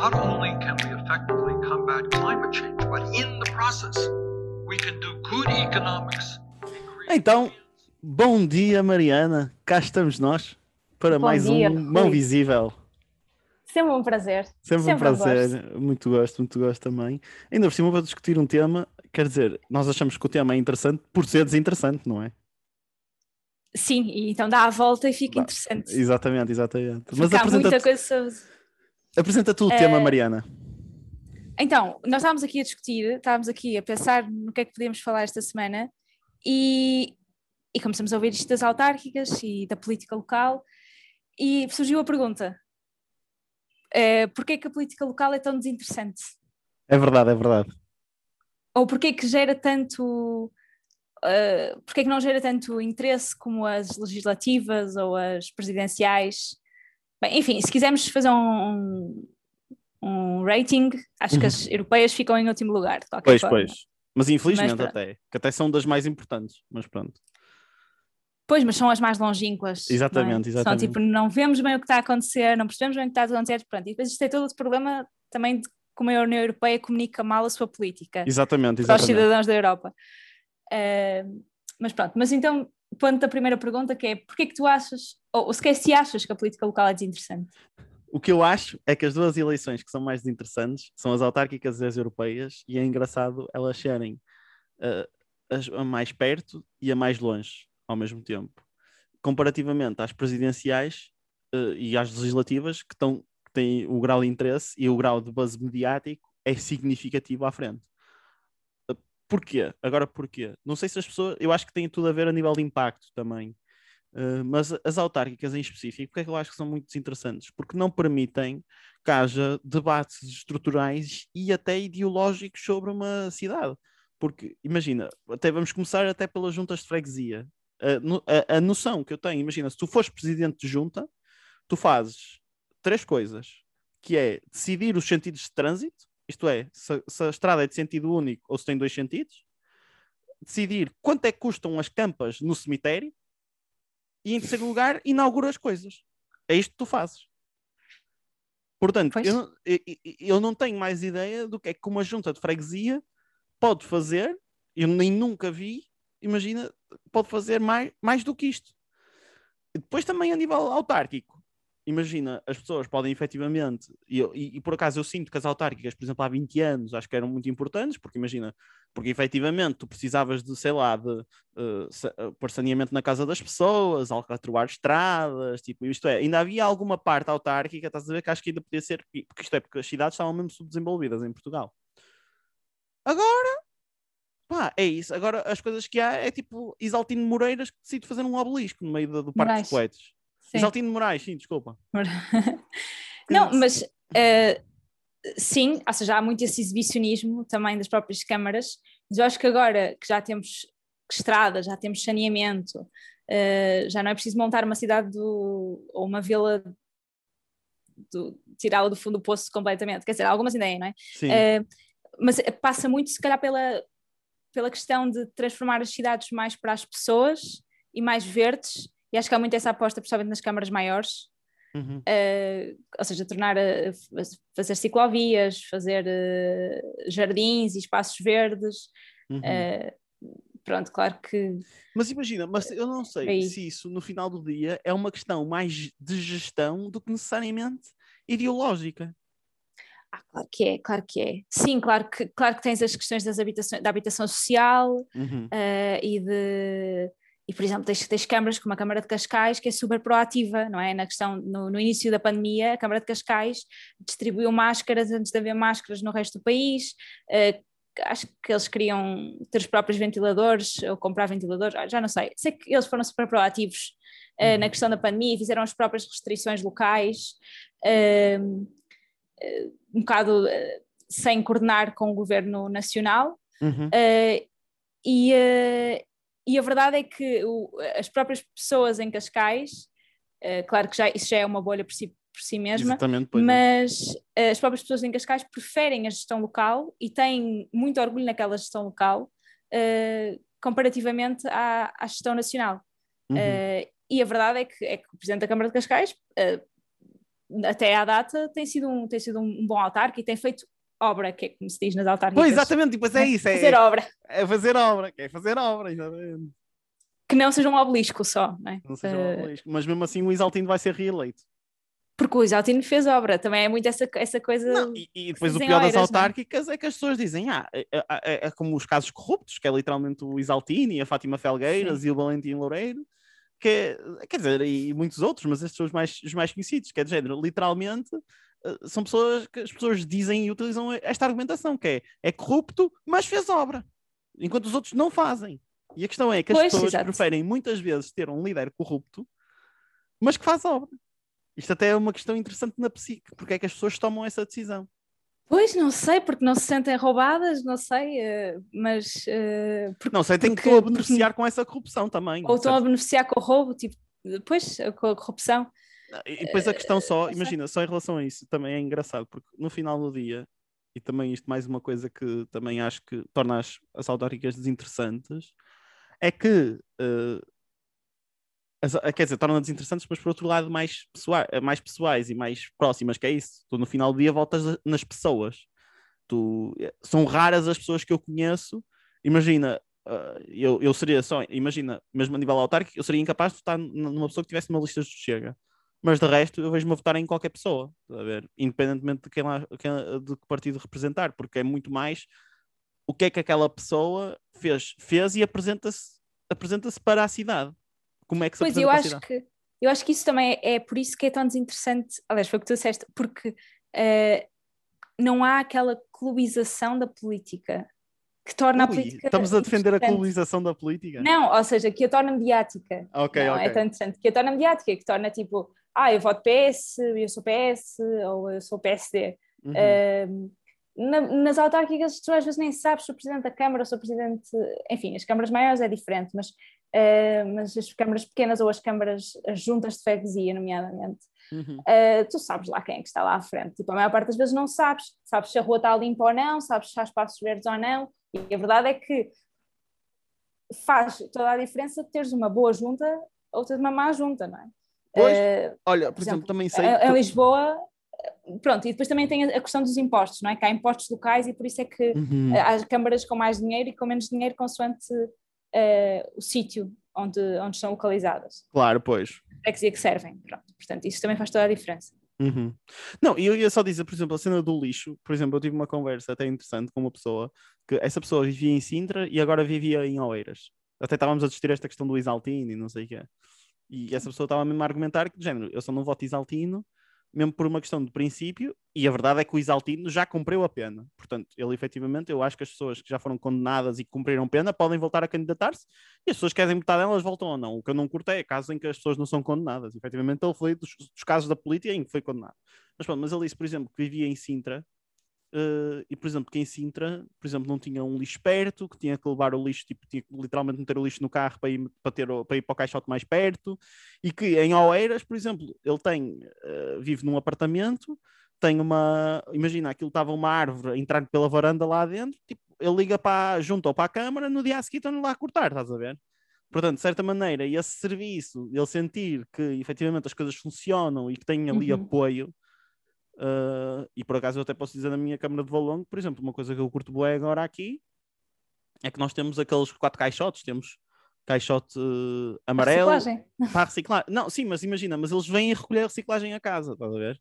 not only can we effectively combat climate change, but in the process, we can do good economics. Então, bom dia, Mariana. Cá estamos nós para Bom mais dia, um Mão Rui. Visível. Sempre um prazer. Sempre, um Sempre um prazer, muito gosto, muito gosto também. Ainda por cima vou discutir um tema, quer dizer, nós achamos que o tema é interessante por ser desinteressante, não é? Sim, e então dá a volta e fica Dá. interessante. Exatamente, exatamente. Mas há muita coisa sobre... apresenta tu o tema, Eh, Mariana. Então, nós estávamos aqui a discutir, estávamos aqui a pensar no que é que podíamos falar esta semana e, e começamos a ouvir isto das autárquicas e da política local e surgiu a pergunta: uh, porquê que a política local é tão desinteressante? É verdade, é verdade. Ou porquê que gera tanto. Uh, porquê que não gera tanto interesse como as legislativas ou as presidenciais? Bem, enfim, se quisermos fazer um, um rating, acho que as europeias ficam em último lugar, de qualquer Uhum. Pois, forma. pois. Mas infelizmente pronto. até, que até são das mais importantes, mas pronto. Pois, mas são as mais longínquas. Exatamente, é? exatamente. São tipo, não vemos bem o que está a acontecer, não percebemos bem o que está a acontecer, pronto. E depois isto é todo outro problema também de como a União Europeia comunica mal a sua política Exatamente, para os exatamente. cidadãos da Europa. Ah, mas pronto, mas então, ponto da primeira pergunta que é, porquê que tu achas, ou, ou sequer se achas que a política local é desinteressante? O que eu acho é que as duas eleições que são mais interessantes são as autárquicas e as europeias, e é engraçado elas serem uh, a mais perto e a mais longe ao mesmo tempo, comparativamente às presidenciais uh, e às legislativas, que, estão, que têm o grau de interesse e o grau de base mediático é significativo à frente. Uh, Porquê? Agora porquê? Não sei se as pessoas. Eu acho que tem tudo a ver a nível de impacto também. Uh, mas as autárquicas em específico, porque é que eu acho que são muito interessantes? Porque não permitem que haja debates estruturais e até ideológicos sobre uma cidade. Porque, imagina, até vamos começar até pelas juntas de freguesia. A, a- a noção que eu tenho, imagina, se tu fores presidente de junta, tu fazes três coisas, que é decidir os sentidos de trânsito, isto é, se, se a estrada é de sentido único ou se tem dois sentidos, decidir quanto é que custam as campas no cemitério, e em terceiro lugar, inaugura as coisas. É isto que tu fazes. Portanto, eu, não- eu- eu- não tenho mais ideia do que é que uma junta de freguesia pode fazer, eu nem nunca vi, imagina, pode fazer mais, mais do que isto. Depois também a nível autárquico. Imagina, as pessoas podem efetivamente, e, e- e por acaso eu sinto que as autárquicas, por exemplo, há 20 anos, acho que eram muito importantes, porque imagina, porque efetivamente tu precisavas de, sei lá, de uh, sa- uh, pôr saneamento na casa das pessoas, alcatroar estradas, tipo, isto é, ainda havia alguma parte autárquica, estás a ver, que acho que ainda podia ser, porque isto é, porque as cidades estavam mesmo subdesenvolvidas em Portugal. Agora, pá, é isso. Agora as coisas que há é tipo Isaltino Moreiras que decide fazer um obelisco no meio do, do Parque Moraes. dos Poetas. Sim. Exaltino Moraes, sim, desculpa. Não, mas eh, sim, ou seja, há muito esse exibicionismo também das próprias câmaras, mas eu acho que agora que já temos estradas, já temos saneamento, eh, já não é preciso montar uma cidade do, ou uma vila, tirá-la do fundo do poço completamente, quer dizer, algumas ideias, não é? Sim, Eh, mas passa muito, se calhar, pela, pela questão de transformar as cidades mais para as pessoas e mais verdes, e acho que há muito essa aposta, principalmente nas câmaras maiores, uhum. eh, ou seja, tornar a, a fazer ciclovias, fazer eh, jardins e espaços verdes. uhum. eh, pronto, claro que Mas imagina, mas eu não sei Aí. se isso no final do dia é uma questão mais de gestão do que necessariamente ideológica. ah, claro que é, claro que é. Sim, claro que, claro que tens as questões das habitações, da habitação social Uhum. eh, e de e por exemplo tens, tens câmaras como a Câmara de Cascais que é super proativa, não é? Na questão, no, no início da pandemia, a Câmara de Cascais distribuiu máscaras antes de haver máscaras no resto do país, eh, acho que eles queriam ter os próprios ventiladores ou comprar ventiladores, ah, já não sei, sei que eles foram super proativos eh, Uhum. na questão da pandemia e fizeram as próprias restrições locais, eh, um bocado sem coordenar com o governo nacional, Uhum. Uh, e, uh, e a verdade é que o- as próprias pessoas em Cascais, uh, claro que já, isso já é uma bolha por si, por si mesma, é. mas uh, as próprias pessoas em Cascais preferem a gestão local e têm muito orgulho naquela gestão local uh, comparativamente à, à gestão nacional. Uhum. Uh, e a verdade é que, é que o Presidente da Câmara de Cascais até à data tem sido um, tem sido um bom autarca e tem feito obra, que é como se diz nas autárquicas. Pois, exatamente, depois é isso. É, fazer obra. É fazer obra, é fazer obra, exatamente. Que não seja um obelisco só, não é? Não seja um obelisco. Mas mesmo assim o Isaltino vai ser reeleito. Porque o Isaltino fez obra, também é muito essa, essa coisa. Não, e, e, depois o pior das é? autárquicas não? é que as pessoas dizem, ah, é, é, é, é, como os casos corruptos, que é literalmente o Isaltino e a Fátima Felgueiras Sim. e o Valentim Loureiro, que é, quer dizer, e muitos outros, mas estes são os mais, os mais conhecidos, que é de género, literalmente eh, são pessoas que as pessoas dizem e utilizam esta argumentação, que é, é corrupto, mas fez obra, enquanto os outros não fazem. E a questão é que as pois, pessoas exato. preferem muitas vezes ter um líder corrupto, mas que faz obra. Isto até é uma questão interessante na psique, porque é que as pessoas tomam essa decisão. Pois, não sei, porque não se sentem roubadas, não sei, uh, mas... Uh, porque, não sei, tem que a beneficiar com essa corrupção também. Ou estão a beneficiar com o roubo, tipo, depois, com a corrupção. E depois a questão só, imagina, só em relação a isso, também é engraçado, porque no final do dia, e também isto mais uma coisa que também acho que torna as, as autárquicas desinteressantes, é que uh, quer dizer, torna desinteressantes, mas por outro lado mais, pessoa, mais pessoais e mais próximas, que é isso. Tu no final do dia voltas nas pessoas. Tu, são raras as pessoas que eu conheço. Imagina, eu, eu seria só, imagina, mesmo a nível autárquico, eu seria incapaz de votar numa pessoa que tivesse uma lista de Chega. Mas de resto, eu vejo-me a votar em qualquer pessoa, a ver? independentemente de, quem lá, de que partido representar, porque é muito mais o que é que aquela pessoa fez, fez e apresenta-se apresenta para a cidade. Como é que se pois, eu acho que eu acho que isso também é, é, por isso que é tão desinteressante. Aliás, foi o que tu disseste, porque uh, não há aquela clubização da política que torna Ui, a política. Estamos a defender a clubização da política? Não, ou seja, que a torna mediática. Ok, não, ok. É tão interessante. Que a torna mediática, que torna tipo, ah, eu voto PS, eu sou PS, ou eu sou PSD. Uhum. Uh, na, nas autárquicas, tu às vezes nem sabes se o presidente da Câmara ou se o presidente. Enfim, as câmaras maiores é diferente, mas uh, mas as câmaras pequenas ou as câmaras, as juntas de freguesia, nomeadamente, uhum. uh, tu sabes lá quem é que está lá à frente. Tipo, a maior parte das vezes não sabes. Sabes se a rua está limpa ou não, sabes se há espaços verdes ou não, e a verdade é que faz toda a diferença teres uma boa junta ou teres uma má junta, não é? Pois, uh, olha, por, exemplo, exemplo, também sei. Em, Lisboa, pronto, e depois também tem a questão dos impostos, não é? Que há impostos locais e por isso é que uhum. há câmaras com mais dinheiro e com menos dinheiro, consoante uh, o sítio onde, onde estão localizadas. Claro, pois. É que que servem. Pronto. Portanto, isso também faz toda a diferença. Uhum. Não, e eu ia só dizer, por exemplo, a cena do lixo. Por exemplo, eu tive uma conversa até interessante com uma pessoa que essa pessoa vivia em Sintra e agora vivia em Oeiras. Até estávamos a discutir esta questão do Isaltino e não sei o que E essa pessoa estava mesmo a argumentar que, de género, eu só não voto Isaltino mesmo por uma questão de princípio, e a verdade é que o Isaltino já cumpriu a pena. Portanto, ele efetivamente, eu acho que as pessoas que já foram condenadas e cumpriram pena podem voltar a candidatar-se, e as pessoas que querem votar nelas voltam ou não. O que eu não curto é casos em que as pessoas não são condenadas. Efetivamente, ele foi dos, dos casos da política em que foi condenado. Mas, pronto, mas ele disse, por exemplo, que vivia em Sintra, Uh, e, por exemplo, que em Sintra, por exemplo, não tinha um lixo perto, que tinha que levar o lixo, tipo, tinha que literalmente meter o lixo no carro para ir para, ter, para, ir para o caixote mais perto, e que em Oeiras, por exemplo, ele tem, uh, vive num apartamento, tem uma, imagina, aquilo estava uma árvore a entrar pela varanda lá dentro, tipo, ele liga para, junto ou para a câmara, no dia a seguir estão lá a cortar, estás a ver? Portanto, de certa maneira, esse serviço, ele sentir que efetivamente as coisas funcionam e que tem ali uhum. apoio, Uh, e por acaso eu até posso dizer na minha câmara de Valongo, por exemplo, uma coisa que eu curto bem agora aqui é que nós temos aqueles quatro caixotes, temos caixote uh, amarelo reciclagem. para reciclar. Não, sim, mas imagina, mas eles vêm recolher a reciclagem a casa, estás a ver?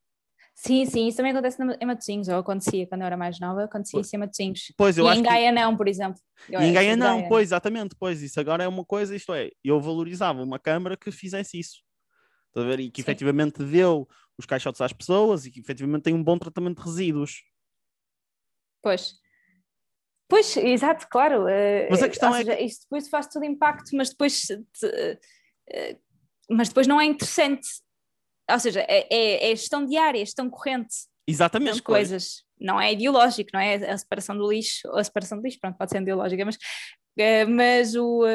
Sim, sim, isso também acontece em Matosinhos, ou acontecia quando eu era mais nova, acontecia isso em Matosinhos. Pois, eu e acho em Gaia que... não, por exemplo. Eu e em Gaia não, Gaia. pois, exatamente, pois, isso agora é uma coisa, isto é, eu valorizava uma câmara que fizesse isso. Estás a ver? E que Sim. efetivamente deu os caixotes às pessoas e que efetivamente tem um bom tratamento de resíduos. Pois. Pois, exato, claro. Uh, mas a questão é. Seja, que... Isso depois faz todo impacto, mas depois. uh, mas depois não é interessante. Ou seja, é, é, é gestão diária, é gestão corrente Exatamente, das coisas. Não é ideológico, não é a separação do lixo, ou a separação do lixo, pronto, pode ser ideológica, mas, uh, mas o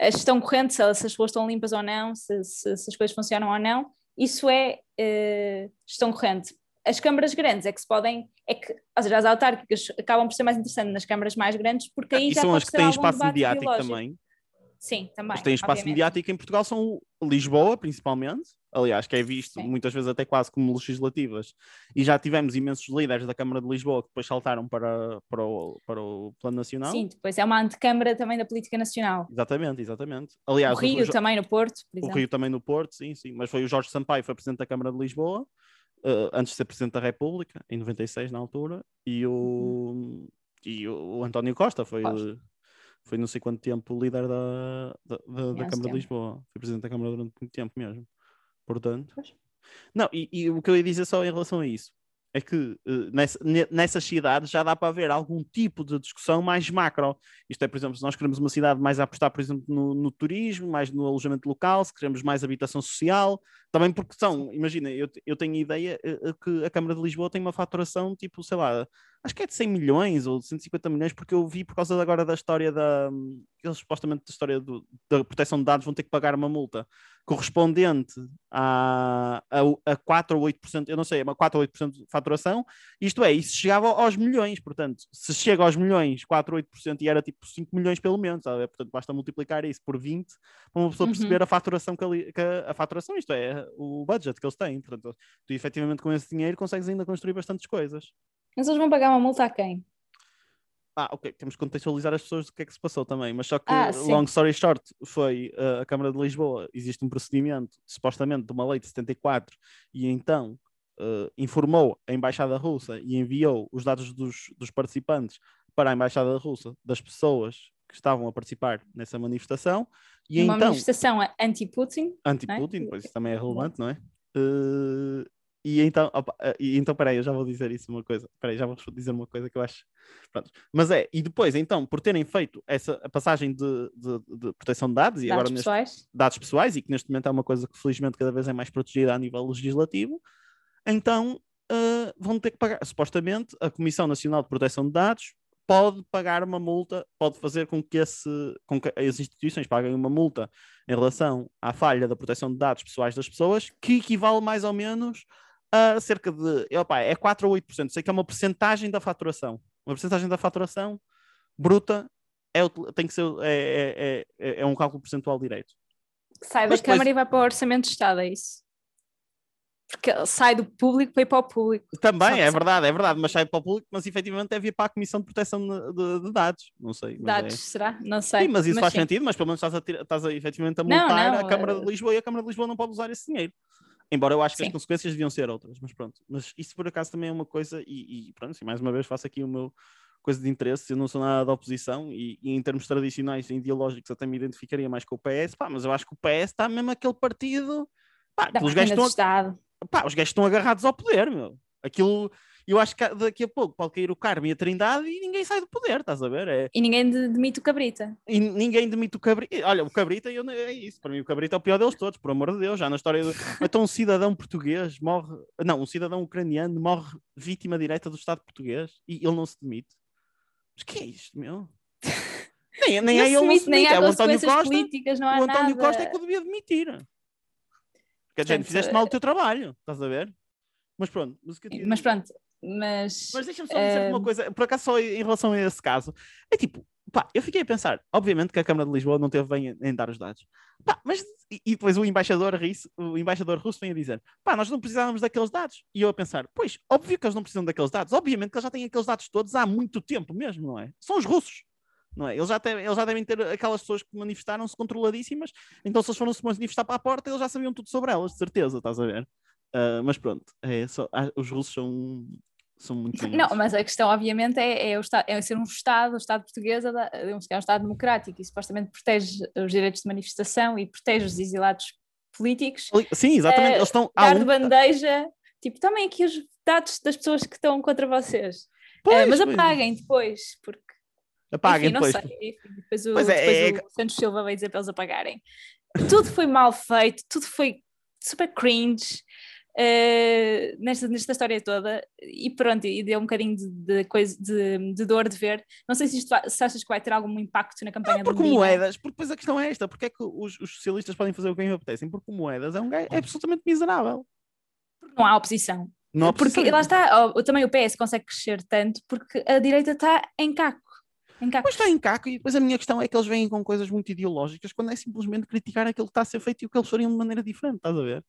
a gestão corrente, se, as ruas estão limpas ou não, se, se, se, as coisas funcionam ou não, isso é uh, gestão corrente. As câmaras grandes é que se podem, é que, ou seja, as autárquicas acabam por ser mais interessantes nas câmaras mais grandes, porque aí e já são as que têm espaço mediático biológico. também. Sim, também. Que têm espaço obviamente. mediático em Portugal são Lisboa, principalmente, aliás, que é visto Sim. muitas vezes até quase como legislativas. E já tivemos imensos líderes da Câmara de Lisboa que depois saltaram para, para, o, para o Plano Nacional. Sim, depois é uma antecâmara também da política nacional. Exatamente, exatamente. Aliás, o Rio o, também no Porto, O Rio também no Porto, sim, sim. Mas foi o Jorge Sampaio, foi Presidente da Câmara de Lisboa, uh, antes de ser Presidente da República, em 96 na altura, e o, uhum. e o, o António Costa foi... Costa foi não sei quanto tempo líder da, da, da, da Câmara de Lisboa. Foi presidente da Câmara durante muito tempo mesmo. Portanto. Pois. Não, e, e, o que eu ia dizer só em relação a isso é que uh, nessa, nessas cidades já dá para haver algum tipo de discussão mais macro. Isto é, por exemplo, se nós queremos uma cidade mais a apostar, por exemplo, no, no, turismo, mais no alojamento local, se queremos mais habitação social, também porque são, imagina, eu, eu tenho a ideia uh, que a Câmara de Lisboa tem uma faturação tipo, sei lá, acho que é de 100 milhões ou de 150 milhões, porque eu vi por causa agora da história da. Eles supostamente da história do, da proteção de dados vão ter que pagar uma multa correspondente a, a, a 4 ou 8%, eu não sei, é 4 ou 8% de faturação. Isto é, isso chegava aos milhões, portanto, se chega aos milhões, 4 ou 8% e era tipo 5 milhões pelo menos, sabe? portanto, basta multiplicar isso por 20 para uma pessoa uhum. perceber a faturação que, ali, que a, a, faturação, isto é, o budget que eles têm. Portanto, tu efetivamente com esse dinheiro consegues ainda construir bastantes coisas. Mas eles vão pagar uma multa a quem? Ah, ok, temos que contextualizar as pessoas do que é que se passou também, mas só que, ah, long story short, foi uh, a Câmara de Lisboa, existe um procedimento, supostamente, de uma lei de 74, e então uh, informou a Embaixada Russa e enviou os dados dos, dos participantes para a Embaixada Russa, das pessoas que estavam a participar nessa manifestação. E uma então, manifestação anti-Putin. Anti-Putin, é? pois isso também é relevante, não é? Uh, e então, opa, eh, e então, peraí, eu já vou dizer isso uma coisa. Peraí, já vou dizer uma coisa que eu acho. Pronto. Mas é, e depois, então, por terem feito essa a passagem de, de, de proteção de dados, e dados agora pessoais. Neste, dados pessoais, e que neste momento é uma coisa que felizmente cada vez é mais protegida a nível legislativo, então uh, vão ter que pagar. Supostamente, a Comissão Nacional de Proteção de Dados pode pagar uma multa, pode fazer com que, esse, com que as instituições paguem uma multa em relação à falha da proteção de dados pessoais das pessoas, que equivale mais ou menos a cerca de, opa, é 4 ou 8%, sei que é uma porcentagem da faturação. Uma porcentagem da faturação bruta é, tem que ser, é, é, é, é um cálculo percentual direito. Sai da Mas Câmara depois... e vai para o Orçamento de Estado, é isso? Porque sai do público para ir para o público. Também, é verdade, é verdade, mas sai para o público, mas efetivamente deve ir para a Comissão de Proteção de, de, de Dados, não sei. Dados, é... será? Não sei. Sim, mas isso mas faz sim. sentido, mas pelo menos estás a, estás a efetivamente a multar não, não, a Câmara de eh, Lisboa e a Câmara de Lisboa não pode usar esse dinheiro. Embora eu acho que Sim. as consequências deviam ser outras, mas pronto. Mas isso por acaso também é uma coisa, e, e pronto, assim, mais uma vez faço aqui o meu coisa de interesse, eu não sou nada da oposição e, e, em termos tradicionais e ideológicos até me identificaria mais com o PS, pá, mas eu acho que o PS está mesmo aquele partido, pá, os gajos, estão, pá, os gajos estão agarrados ao poder, meu. Aquilo, eu acho que daqui a pouco pode cair o Carmo e a Trindade e ninguém sai do poder, estás a ver? É... E ninguém demite o Cabrita. E ninguém demite o Cabrita. Olha, o Cabrita eu, é isso. Para mim, o Cabrita é o pior deles todos, por amor de Deus. Já na história. Do... Então, um cidadão português morre. Não, um cidadão ucraniano morre vítima direta do Estado português e ele não se demite. Mas que é isto, meu? nem, nem é ele não se nem demite. há é o António Costa. Políticas, não há o António nada. Costa é que o devia demitir. Quer dizer, fizeste mal o teu trabalho, estás a ver? Mas pronto. Mas, mas pronto, mas. Mas deixa-me só dizer uh... uma coisa, por acaso, só em relação a esse caso. É tipo, pá, eu fiquei a pensar, obviamente que a Câmara de Lisboa não teve bem em, dar os dados. Pá, mas e, e depois o embaixador, russo, o embaixador russo vem a dizer: pá, nós não precisávamos daqueles dados. E eu a pensar: pois, óbvio que eles não precisam daqueles dados, obviamente que eles já têm aqueles dados todos há muito tempo mesmo, não é? São os russos. Não é? eles, já têm, eles já devem ter aquelas pessoas que manifestaram-se controladíssimas, então se eles foram se manifestar para a porta, eles já sabiam tudo sobre elas, de certeza, estás a ver? Uh, mas pronto, é só, ah, os russos são são muito Não, mas a questão, obviamente, é, é, o estado, é ser um Estado, o Estado português é, é um, Estado democrático e supostamente protege os direitos de manifestação e protege os exilados políticos. Sim, exatamente. Eles estão. Dar um... de bandeja, tipo, tomem aqui os dados das pessoas que estão contra vocês. Pois, uh, mas apaguem pois. depois, porque. Apaguem Enfim, depois. Não sei. depois o, pois é, depois é... o Santos Silva vai dizer para eles apagarem. Tudo foi mal feito, tudo foi super cringe uh, nesta, nesta história toda e pronto, e deu um bocadinho de, de coisa, de, de, dor de ver. Não sei se, isto, se achas que vai ter algum impacto na campanha ah, porque do moedas, porque depois a questão é esta, porque é que os, os socialistas podem fazer o que lhe apetecem? Porque moedas é um gajo é absolutamente miserável. Não há oposição. Não há oposição. Porque lá está, também o PS consegue crescer tanto porque a direita está em caco. Em caco. Pois está em caco, e depois a minha questão é que eles vêm com coisas muito ideológicas quando é simplesmente criticar aquilo que está a ser feito e o que eles fariam de maneira diferente, estás a ver?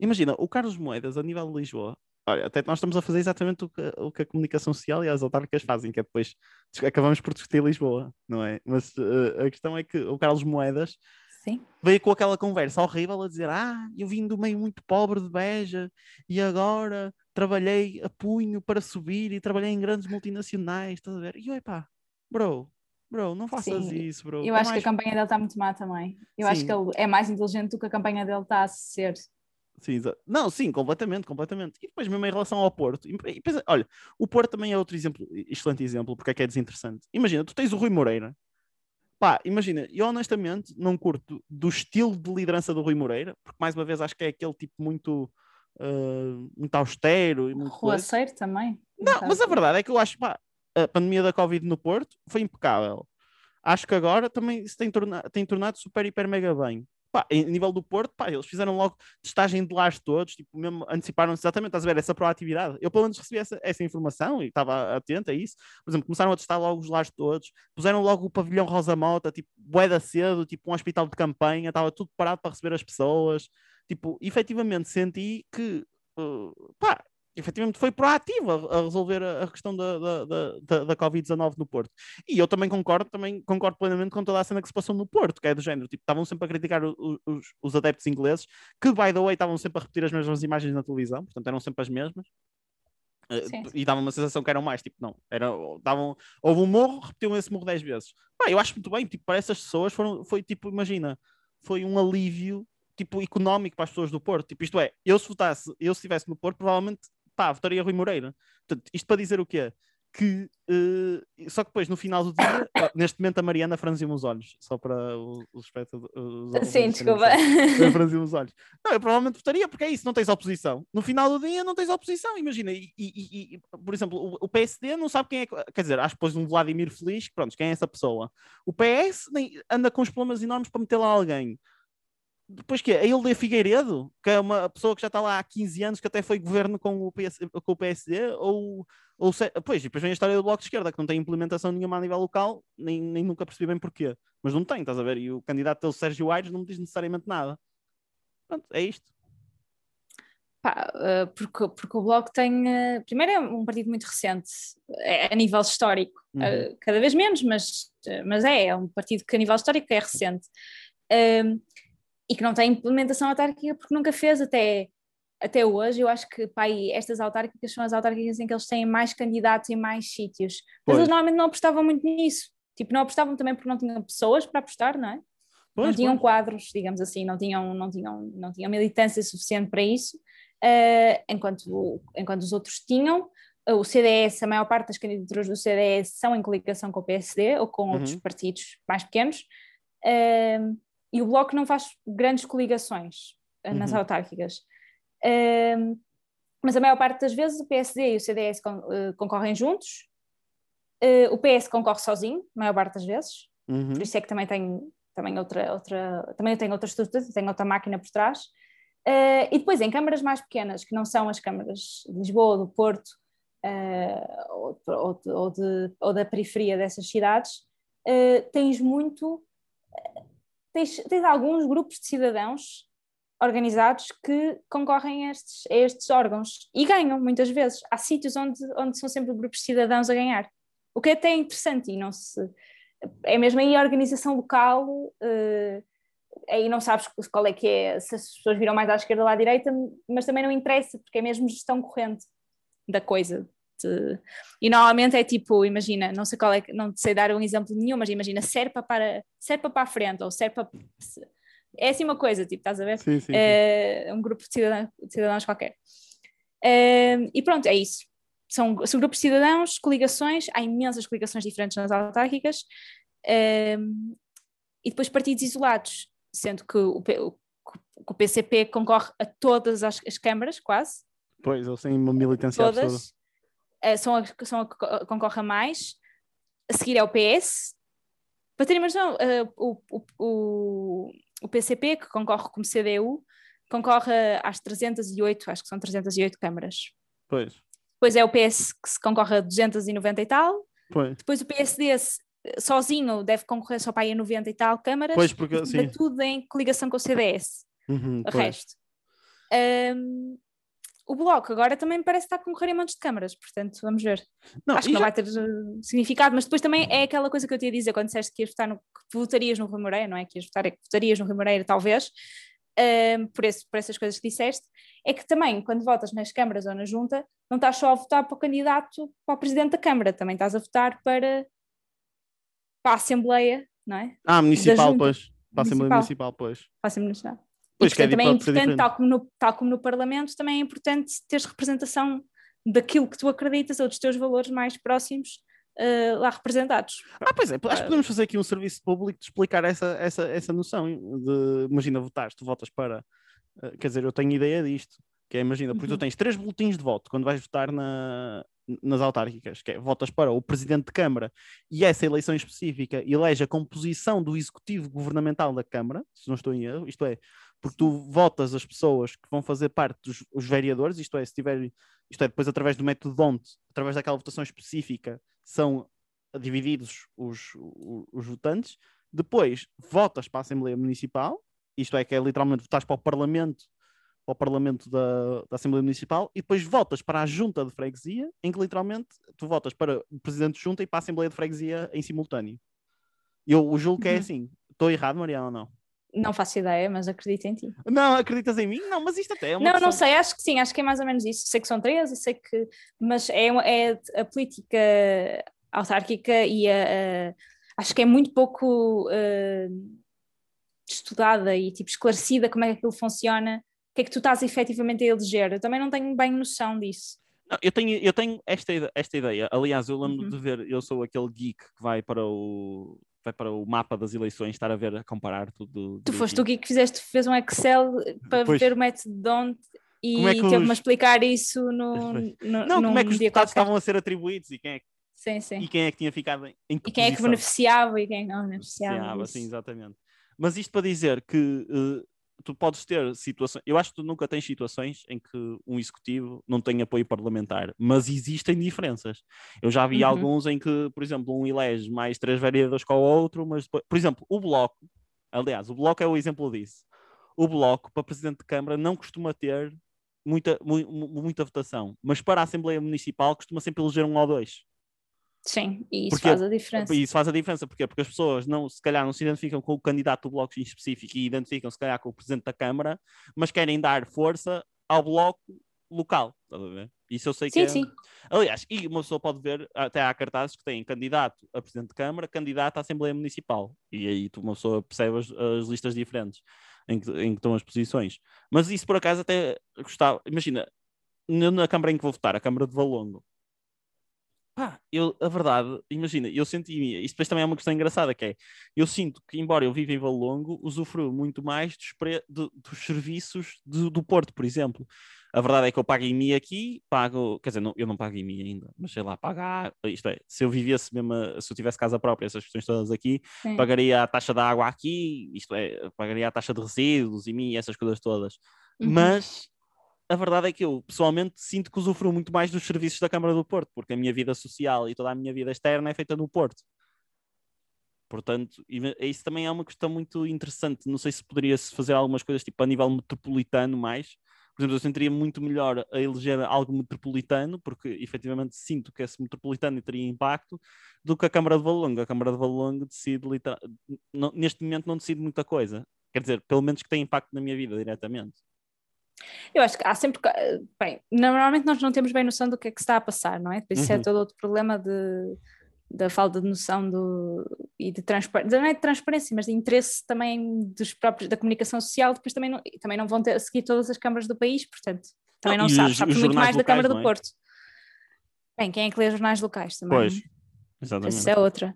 Imagina, o Carlos Moedas, a nível de Lisboa, olha, até nós estamos a fazer exatamente o que, o que a comunicação social e as autárquicas fazem, que é depois acabamos por discutir Lisboa, não é? Mas uh, a questão é que o Carlos Moedas Sim. veio com aquela conversa horrível a dizer: Ah, eu vim do meio muito pobre de Beja e agora trabalhei a punho para subir e trabalhei em grandes multinacionais, estás a ver? E eu, epá, bro, Bro, não faças Sim, isso, bro. Eu acho mais... que a campanha dele está muito má também. Eu Sim. acho que ele é mais inteligente do que a campanha dele está a ser. Sim, não, sim, completamente, completamente. E depois mesmo em relação ao Porto, e, e, olha, o Porto também é outro exemplo, excelente exemplo, porque é que é desinteressante. Imagina, tu tens o Rui Moreira, pá, imagina, eu honestamente não curto do estilo de liderança do Rui Moreira, porque mais uma vez acho que é aquele tipo muito, uh, muito austero e muito. Ruaceiro também. Não, mas a verdade é que eu acho, pá, a pandemia da Covid no Porto foi impecável. Acho que agora também se tem, torna, tem tornado super, hiper, mega bem. Pá, em nível do Porto, pá, eles fizeram logo testagem de lares todos, tipo, mesmo anteciparam-se exatamente, estás a ver, essa proatividade. Eu pelo menos recebi essa, essa informação e estava atento a isso. Por exemplo, começaram a testar logo os lares todos, puseram logo o pavilhão Rosa Mota, tipo, boeda cedo, tipo um hospital de campanha, estava tudo parado para receber as pessoas. Tipo, efetivamente senti que, uh, pá, efetivamente foi proativa a resolver a, questão da, da, da, da Covid-19 no Porto. E eu também concordo, também concordo plenamente com toda a cena que se passou no Porto, que é do género, tipo, estavam sempre a criticar os, os adeptos ingleses, que, by the way, estavam sempre a repetir as mesmas imagens na televisão, portanto eram sempre as mesmas. Eh, sim. E dava uma sensação que eram mais, tipo, não, era, davam, houve um morro, repetiam esse morro 10 vezes. Pá, eu acho muito bem, tipo, para essas pessoas foram, foi tipo, imagina, foi um alívio tipo, económico para as pessoas do Porto. Tipo, isto é, eu se votasse, eu se estivesse no Porto, provavelmente pá, votaria Rui Moreira. Portanto, isto para dizer o quê? Que uh, só que depois no final do dia, neste momento a Mariana franziu os olhos, só para os, os espectadores. Sim, desculpa. franziu os olhos. Não, eu provavelmente votaria, porque é isso, não tens oposição. No final do dia não tens oposição, imagina. E, e, e por exemplo, o, o, PSD não sabe quem é. Quer dizer, acho que pôs um Vladimir Feliz, pronto, quem é essa pessoa? O PS nem, anda com os problemas enormes para meter lá alguém depois que é? A Hilda Figueiredo, que é uma pessoa que já está lá há 15 anos, que até foi governo com o, PS, com o PSD, ou, ou pois, depois vem a história do Bloco de Esquerda, que não tem implementação nenhuma a nível local, nem, nem nunca percebi bem porquê, mas não tem, estás a ver? E o candidato o Sérgio Aires não me diz necessariamente nada. Pronto, é isto. Pá, eh, porque, porque o Bloco tem. Eh, primeiro, é um partido muito recente, é, a nível histórico, uhum. Eh, cada vez menos, mas, mas é, é um partido que a nível histórico é recente. Um, e que não tem implementação autárquica porque nunca fez até, até hoje. Eu acho que pai, estas autárquicas são as autárquicas em que eles têm mais candidatos em mais sítios. Mas eles normalmente não apostavam muito nisso. Tipo, não apostavam também porque não tinham pessoas para apostar, não é? Pois, não tinham pois. quadros, digamos assim, não tinham, não tinham, não tinham militância suficiente para isso, uh, enquanto, enquanto os outros tinham. O CDS, a maior parte das candidaturas do CDS são em coligação com o PSD ou com uhum. outros partidos mais pequenos. Uh, e o Bloco não faz grandes coligações uh, nas uhum. autárquicas. Uh, mas a maior parte das vezes o PSD e o CDS con uh, concorrem juntos, o PS concorre sozinho, a maior parte das vezes, uhum. por isso é que também tem também outra, outra, também tem outra estrutura, tem outra máquina por trás. e depois em câmaras mais pequenas, que não são as câmaras de Lisboa, do Porto, ou, ou, ou, de, ou, da periferia dessas cidades, tens muito tens, tens alguns grupos de cidadãos organizados que concorrem a estes, a estes órgãos e ganham muitas vezes. Há sítios onde, onde são sempre grupos de cidadãos a ganhar, o que é até interessante e não se. É mesmo aí a organização local, uh, aí não sabes qual é que é, se as pessoas viram mais à esquerda ou à direita, mas também não interessa, porque é mesmo gestão corrente da coisa, e normalmente é tipo, imagina, não sei qual é, não sei dar um exemplo nenhum, mas imagina, serpa para, serpa para a frente, ou serpa. É assim uma coisa, tipo, estás a ver? Sim, sim, é, sim. um grupo de cidadãos, de cidadãos qualquer. É, e pronto, é isso. São, são grupos de cidadãos, coligações, há imensas coligações diferentes nas autárquicas, é, e depois partidos isolados, sendo que o, o, o PCP concorre a todas as, as câmaras, quase. Pois, eles têm uma militância todas, absurda uh, são, a, são a que concorre a mais, a seguir é o PS. Para terem mais uh, o, o, o PCP, que concorre como CDU, concorre às 308, acho que são 308 câmaras. Pois. Depois é o PS que se concorre a 290 e tal. Pois. Depois o PSD sozinho deve concorrer só para aí a 90 e tal câmaras. Pois, porque assim. Tudo em coligação com o CDS. Uhum, o resto. Um, o Bloco agora também parece estar a concorrer em montes de câmaras, portanto, vamos ver. Não, Acho que não já... vai ter uh, significado, mas depois também é aquela coisa que eu te ia dizer quando disseste que ias votar no que votarias no Rui Moreira, não é? Que ias votar, é que votarias no Rui Moreira, talvez, um, por, esse, por essas coisas que disseste, é que também, quando votas nas câmaras ou na junta, não estás só a votar para o candidato para o presidente da Câmara, também estás a votar para, para a Assembleia, não é? Ah, municipal, pois. Para a Assembleia Municipal, pois. Para a Assembleia Municipal. Pois, e, portanto, é também é importante, tal como, no, tal como no Parlamento, também é importante teres representação daquilo que tu acreditas ou dos teus valores mais próximos uh, lá representados. Ah, pois é, acho que ah. podemos fazer aqui um serviço público de explicar essa, essa, essa noção de, imagina, votares, tu votas para, uh, quer dizer, eu tenho ideia disto, que é, imagina, porque uhum. tu tens três boletins de voto quando vais votar na, nas autárquicas, que é, votas para o Presidente de Câmara e essa eleição específica elege a composição do Executivo Governamental da Câmara, se não estou em erro, isto é, porque tu votas as pessoas que vão fazer parte dos os vereadores, isto é, se tiver, isto é, depois através do método DONT, através daquela votação específica, são divididos os, os, os votantes, depois votas para a Assembleia Municipal, isto é, que é literalmente votas para o Parlamento, para o Parlamento da, da Assembleia Municipal, e depois votas para a Junta de Freguesia, em que literalmente tu votas para o Presidente de Junta e para a Assembleia de Freguesia em simultâneo. Eu julgo que é uhum. assim. Estou errado, Mariana, ou não? Não faço ideia, mas acredito em ti. Não, acreditas em mim? Não, mas isto até é uma Não, não sei, acho que sim, acho que é mais ou menos isso. Sei que são três e sei que. Mas é, é a política autárquica e a, a, acho que é muito pouco uh, estudada e tipo esclarecida como é que aquilo funciona, o que é que tu estás efetivamente a eleger. Eu também não tenho bem noção disso. Não, eu tenho, eu tenho esta, esta ideia. Aliás, eu lembro uhum. de ver, eu sou aquele geek que vai para o vai para o mapa das eleições estar a ver, a comparar tudo. Tu foste o que fizeste, fez um Excel para pois. ver o método de onde e é teve-me os... a explicar isso no, no Não, como é que os deputados estavam a ser atribuídos e quem é que Sim, sim. E quem é que tinha ficado em, em E quem é que beneficiava e quem não beneficiava. beneficiava sim, exatamente. Mas isto para dizer que uh, tu podes ter situações. Eu acho que tu nunca tens situações em que um executivo não tem apoio parlamentar, mas existem diferenças. Eu já vi uhum. alguns em que, por exemplo, um elege mais três vereadores com o outro, mas depois, por exemplo, o Bloco, aliás, o Bloco é o exemplo disso. O Bloco, para presidente de Câmara, não costuma ter muita, mu muita votação, mas para a Assembleia Municipal costuma sempre eleger um ou dois. Sim, e isso porque, faz a diferença. Isso faz a diferença, porque Porque as pessoas não, se calhar não se identificam com o candidato do bloco em específico e identificam se calhar com o presidente da Câmara, mas querem dar força ao bloco local, estás a ver? Isso eu sei sim, que é... Sim, Aliás, e uma pessoa pode ver, até há cartazes que têm candidato a presidente de Câmara, candidato à Assembleia Municipal, e aí uma pessoa percebe as, as listas diferentes em que, em que estão as posições. Mas isso por acaso até gostava, imagina, na Câmara em que vou votar, a Câmara de Valongo, Pá, eu, a verdade, imagina, eu senti, isto depois também é uma questão engraçada, que é, eu sinto que, embora eu viva em Valongo, usufruo muito mais dos, pre, de, dos serviços do, do Porto, por exemplo. A verdade é que eu pago em mim aqui, pago, quer dizer, não, eu não pago em mim ainda, mas sei lá, pagar, isto é, se eu vivesse mesmo, se eu tivesse casa própria, essas questões todas aqui, Sim. pagaria a taxa da água aqui, isto é, pagaria a taxa de resíduos e mim, essas coisas todas. Uhum. Mas a verdade é que eu pessoalmente sinto que usufruo muito mais dos serviços da Câmara do Porto, porque a minha vida social e toda a minha vida externa é feita no Porto. Portanto, isso também é uma questão muito interessante. Não sei se poderia-se fazer algumas coisas tipo a nível metropolitano mais. Por exemplo, eu sentiria muito melhor a eleger algo metropolitano, porque efetivamente sinto que esse metropolitano teria impacto, do que a Câmara de Valongo. A Câmara de Valongo decide, neste momento, não decide muita coisa. Quer dizer, pelo menos que tem impacto na minha vida diretamente. Eu acho que há sempre. Bem, normalmente nós não temos bem noção do que é que está a passar, não é? Isso é uhum. todo outro problema de, da falta de noção do, e de transparência, não é de transparência, mas de interesse também dos próprios, da comunicação social. Depois também não, também não vão ter, seguir todas as câmaras do país, portanto, também não, não sabes, sabes muito mais locais, da Câmara do é? Porto. Bem, quem é que lê os jornais locais também? Pois, exatamente. Essa é outra.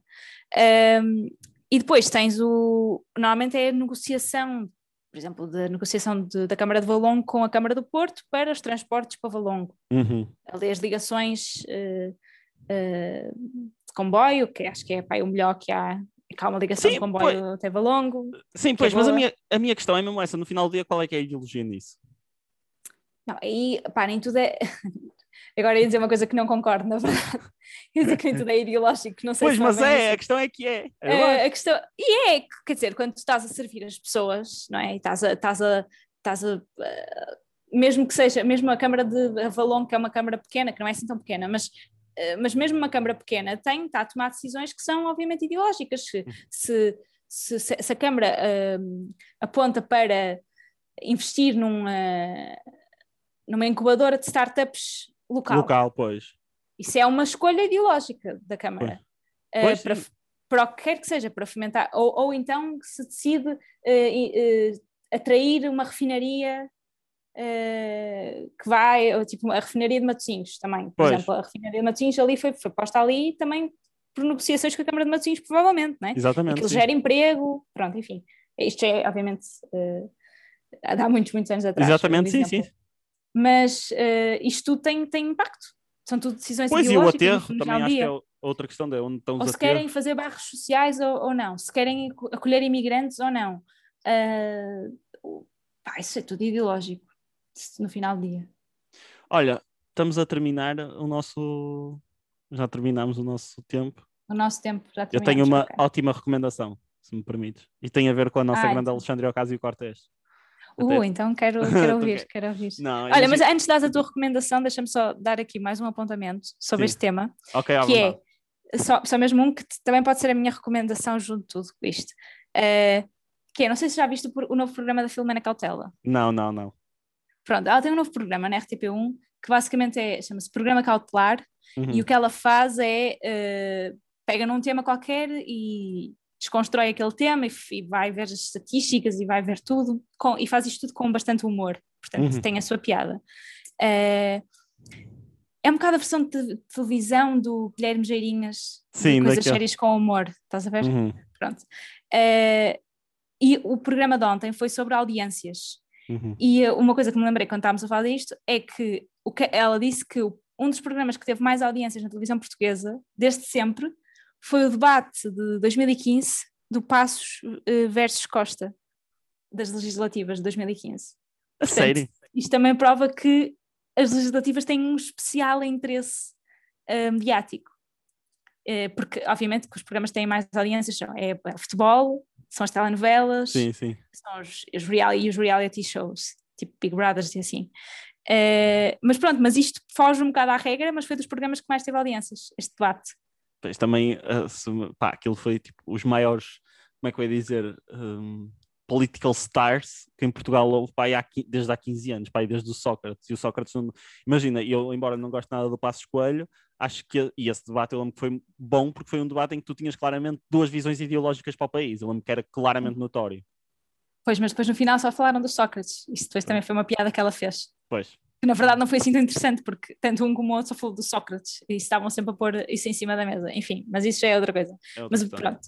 Um, e depois tens o. Normalmente é a negociação por exemplo, da negociação de, da Câmara de Valongo com a Câmara do Porto para os transportes para Valongo. Uhum. Ali as ligações uh, uh, de comboio, que acho que é pá, o melhor que há, é que há uma ligação Sim, de comboio pois... até Valongo. Sim, pois, mas a minha, a minha questão é mesmo essa, no final do dia, qual é que é a ideologia nisso? Não, aí, pá, nem tudo é. Agora ia dizer uma coisa que não concordo, na verdade. Ia dizer que nem tudo é ideológico, não sei Pois, se mas é, a questão é que é. é a questão... E é, quer dizer, quando tu estás a servir as pessoas, não é? E estás a. Estás a, estás a uh, mesmo que seja, mesmo a Câmara de Avalon, que é uma Câmara pequena, que não é assim tão pequena, mas eh, mas mesmo uma Câmara pequena tem, está a tomar decisões que são obviamente ideológicas. Se, se, se, se a Câmara uh, aponta para investir numa, numa incubadora de startups local. Local, pois. Isso é uma escolha ideológica da Câmara. Pois. Uh, para, para o que quer que seja, para fomentar. Ou, ou então se decide uh, atrair uma refinaria Uh, que vai, ou, tipo a refinaria de Matosinhos também, por pois. exemplo, a refinaria de Matosinhos ali foi, foi posta ali também por negociações com a Câmara de Matosinhos, provavelmente, não é? Exatamente. Aquilo gera emprego, pronto, enfim. Isto é, obviamente, uh, há muitos, muitos anos atrás. Exatamente, sim, sim. Mas uh, isto tudo tem, tem impacto. São tudo decisões pois ideológicas. Pois, e o aterro também acho que é outra questão de onde estão os Ou se querem fazer bairros sociais ou, ou, não, se querem acolher imigrantes ou não. Uh, pá, isso é tudo ideológico no final do dia. Olha, estamos a terminar o nosso. Já terminamos o nosso tempo. O nosso tempo já Eu tenho uma okay. ótima recomendação, se me permites. E tem a ver com a nossa Ai, grande então. Alexandre Ocasio Cortez. Uh, Até... então quero, quero ouvir, quero ouvir. Não, Olha, mas antes de dar a tua recomendação, deixa-me só dar aqui mais um apontamento sobre Sim. este tema. Ok, que é só, só mesmo um que também pode ser a minha recomendação junto de tudo isto. Uh, que é, não sei se já viste o, o novo programa da Filomena Cautela. Não, não, não. Pronto, ela tem um novo programa na RTP1 que basicamente é, chama-se Programa Cautelar uhum. e o que ela faz é uh, pega num tema qualquer e desconstrói aquele tema e, e, vai ver as estatísticas e vai ver tudo com, e faz isto tudo com bastante humor, portanto uhum. tem a sua piada. Uh, é um bocado a versão de televisão do Guilherme Geirinhas, Sim, coisas sérias com humor, estás a ver? Uhum. Pronto. Uh, e o programa de ontem foi sobre audiências. Uhum. E uma coisa que me lembrei quando estávamos a falar disto é que, o que ela disse que um dos programas que teve mais audiências na televisão portuguesa, desde sempre, foi o debate de 2015 do Passos uh, versus Costa, das legislativas de 2015. A Portanto, sério? Isto também prova que as legislativas têm um especial interesse uh, mediático. Uh, porque, obviamente, que os programas que têm mais audiências são é, é futebol, são as telenovelas, sim, sim. são os, os, reality, os reality shows, tipo Big Brothers e assim. Uh, mas pronto, mas isto foge um bocado à regra, mas foi dos programas que mais teve audiências, este debate. Pois também, uh, pá, aquilo foi tipo os maiores, como é que eu ia dizer, um, political stars que em Portugal houve pá, há, desde há 15 anos, pá, desde o Sócrates. E o Sócrates, não, imagina, eu, embora não goste nada do Passos Coelho, acho que e esse debate eu lembro que foi bom porque foi um debate em que tu tinhas claramente duas visões ideológicas para o país. Eu lembro que era claramente notório. Pois, mas depois no final só falaram do Sócrates. Isso depois também foi uma piada que ela fez. Pois. Que na verdade não foi assim tão interessante, porque tanto um como o outro só falou do Sócrates e estavam sempre a pôr isso em cima da mesa. Enfim, mas isso já é outra coisa. É outra mas questão. pronto.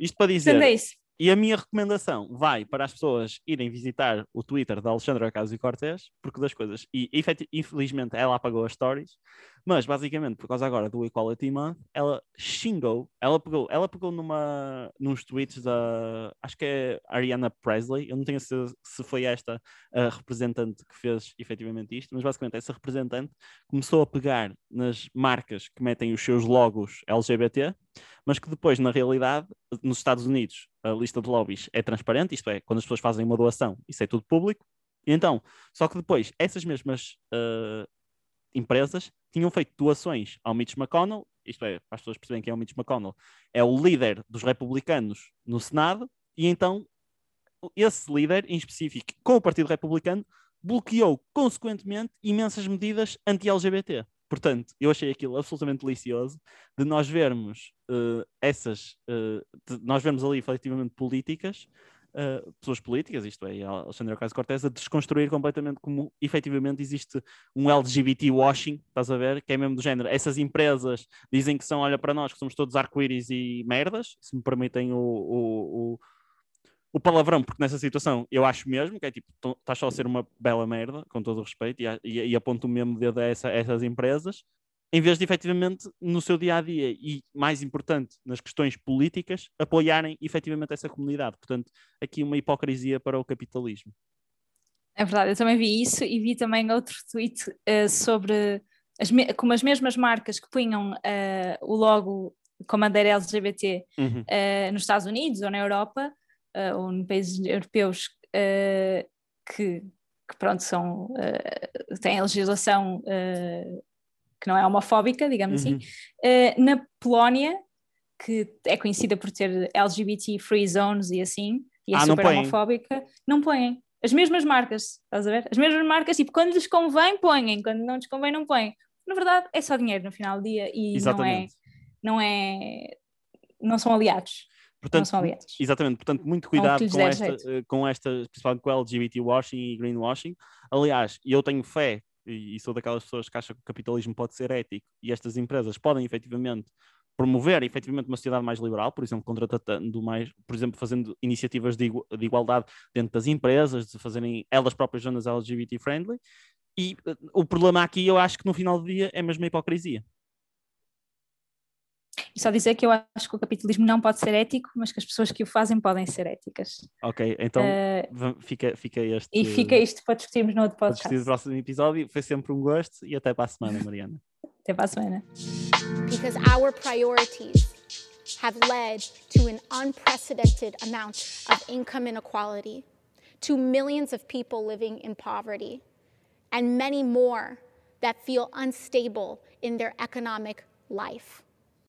Isto para dizer. É isso. E a minha recomendação vai para as pessoas irem visitar o Twitter da Alexandra Ocasio Cortez, porque das coisas, e infelizmente ela apagou as stories, mas basicamente por causa agora do Equality Month, ela xingou, ela pegou, ela pegou numa, nos tweets da, acho que é Ariana Presley, eu não tenho certeza se foi esta a representante que fez efetivamente isto, mas basicamente essa representante começou a pegar nas marcas que metem os seus logos LGBT, mas que depois, na realidade, nos Estados Unidos, a lista de lobbies é transparente, isto é, quando as pessoas fazem uma doação, isso é tudo público. Então, só que depois, essas mesmas uh, empresas tinham feito doações ao Mitch McConnell, isto é, para as pessoas perceberem quem é o Mitch McConnell, é o líder dos republicanos no Senado, e então esse líder, em específico, com o Partido Republicano, bloqueou consequentemente imensas medidas anti-LGBT. Portanto, eu achei aquilo absolutamente delicioso de nós vermos uh, essas, uh, de nós vermos ali efetivamente políticas, uh, pessoas políticas, isto é, Alexandre Ocasio-Cortez, a desconstruir completamente como efetivamente existe um LGBT washing, estás a ver, que é mesmo do género. Essas empresas dizem que são, olha para nós, que somos todos arco-íris e merdas, se me permitem o, o, o o palavrão, porque nessa situação eu acho mesmo que é tipo, estás só a ser uma bela merda, com todo o respeito, e, e, e aponto o mesmo dedo a, essa, a essas empresas, em vez de efetivamente no seu dia a dia e, mais importante, nas questões políticas, apoiarem efetivamente essa comunidade. Portanto, aqui uma hipocrisia para o capitalismo. É verdade, eu também vi isso e vi também outro tweet uh, sobre as como as mesmas marcas que punham uh, o logo com a bandeira LGBT uhum. uh, nos Estados Unidos ou na Europa ou em países europeus que que pronto, são, têm a legislação que não é homofóbica, digamos assim. uhum. assim. Uh, na Polónia, que é conhecida por ter LGBT free zones e assim, e é ah, super não homofóbica, não põem. As mesmas marcas, estás a ver? As mesmas marcas, tipo, quando lhes convém, põem, quando não lhes convém, não põem. Na verdade, é só dinheiro no final do dia e Exatamente. não é, não é, não são aliados. Portanto, não são aliados. Exatamente, portanto, muito cuidado com esta, eh, com esta, principalmente com LGBT washing e greenwashing. Aliás, eu tenho fé, e sou daquelas pessoas que acham que o capitalismo pode ser ético, e estas empresas podem efetivamente promover efetivamente uma sociedade mais liberal, por exemplo, contratando mais, por exemplo, fazendo iniciativas de, de igualdade dentro das empresas, de fazerem elas próprias zonas LGBT friendly. E uh, o problema aqui, eu acho que no final do dia é mesmo a hipocrisia. E só dizer que eu acho que o capitalismo não pode ser ético, mas que as pessoas que o fazem podem ser éticas. Ok, então uh, fica, fica este. E fica isto para discutirmos no outro podcast. Para discutir no próximo episódio. Foi sempre um gosto e até para a semana, Mariana. até para a semana. Because our priorities have led to an unprecedented amount of income inequality, to millions of people living in poverty, and many more that feel unstable in their economic life.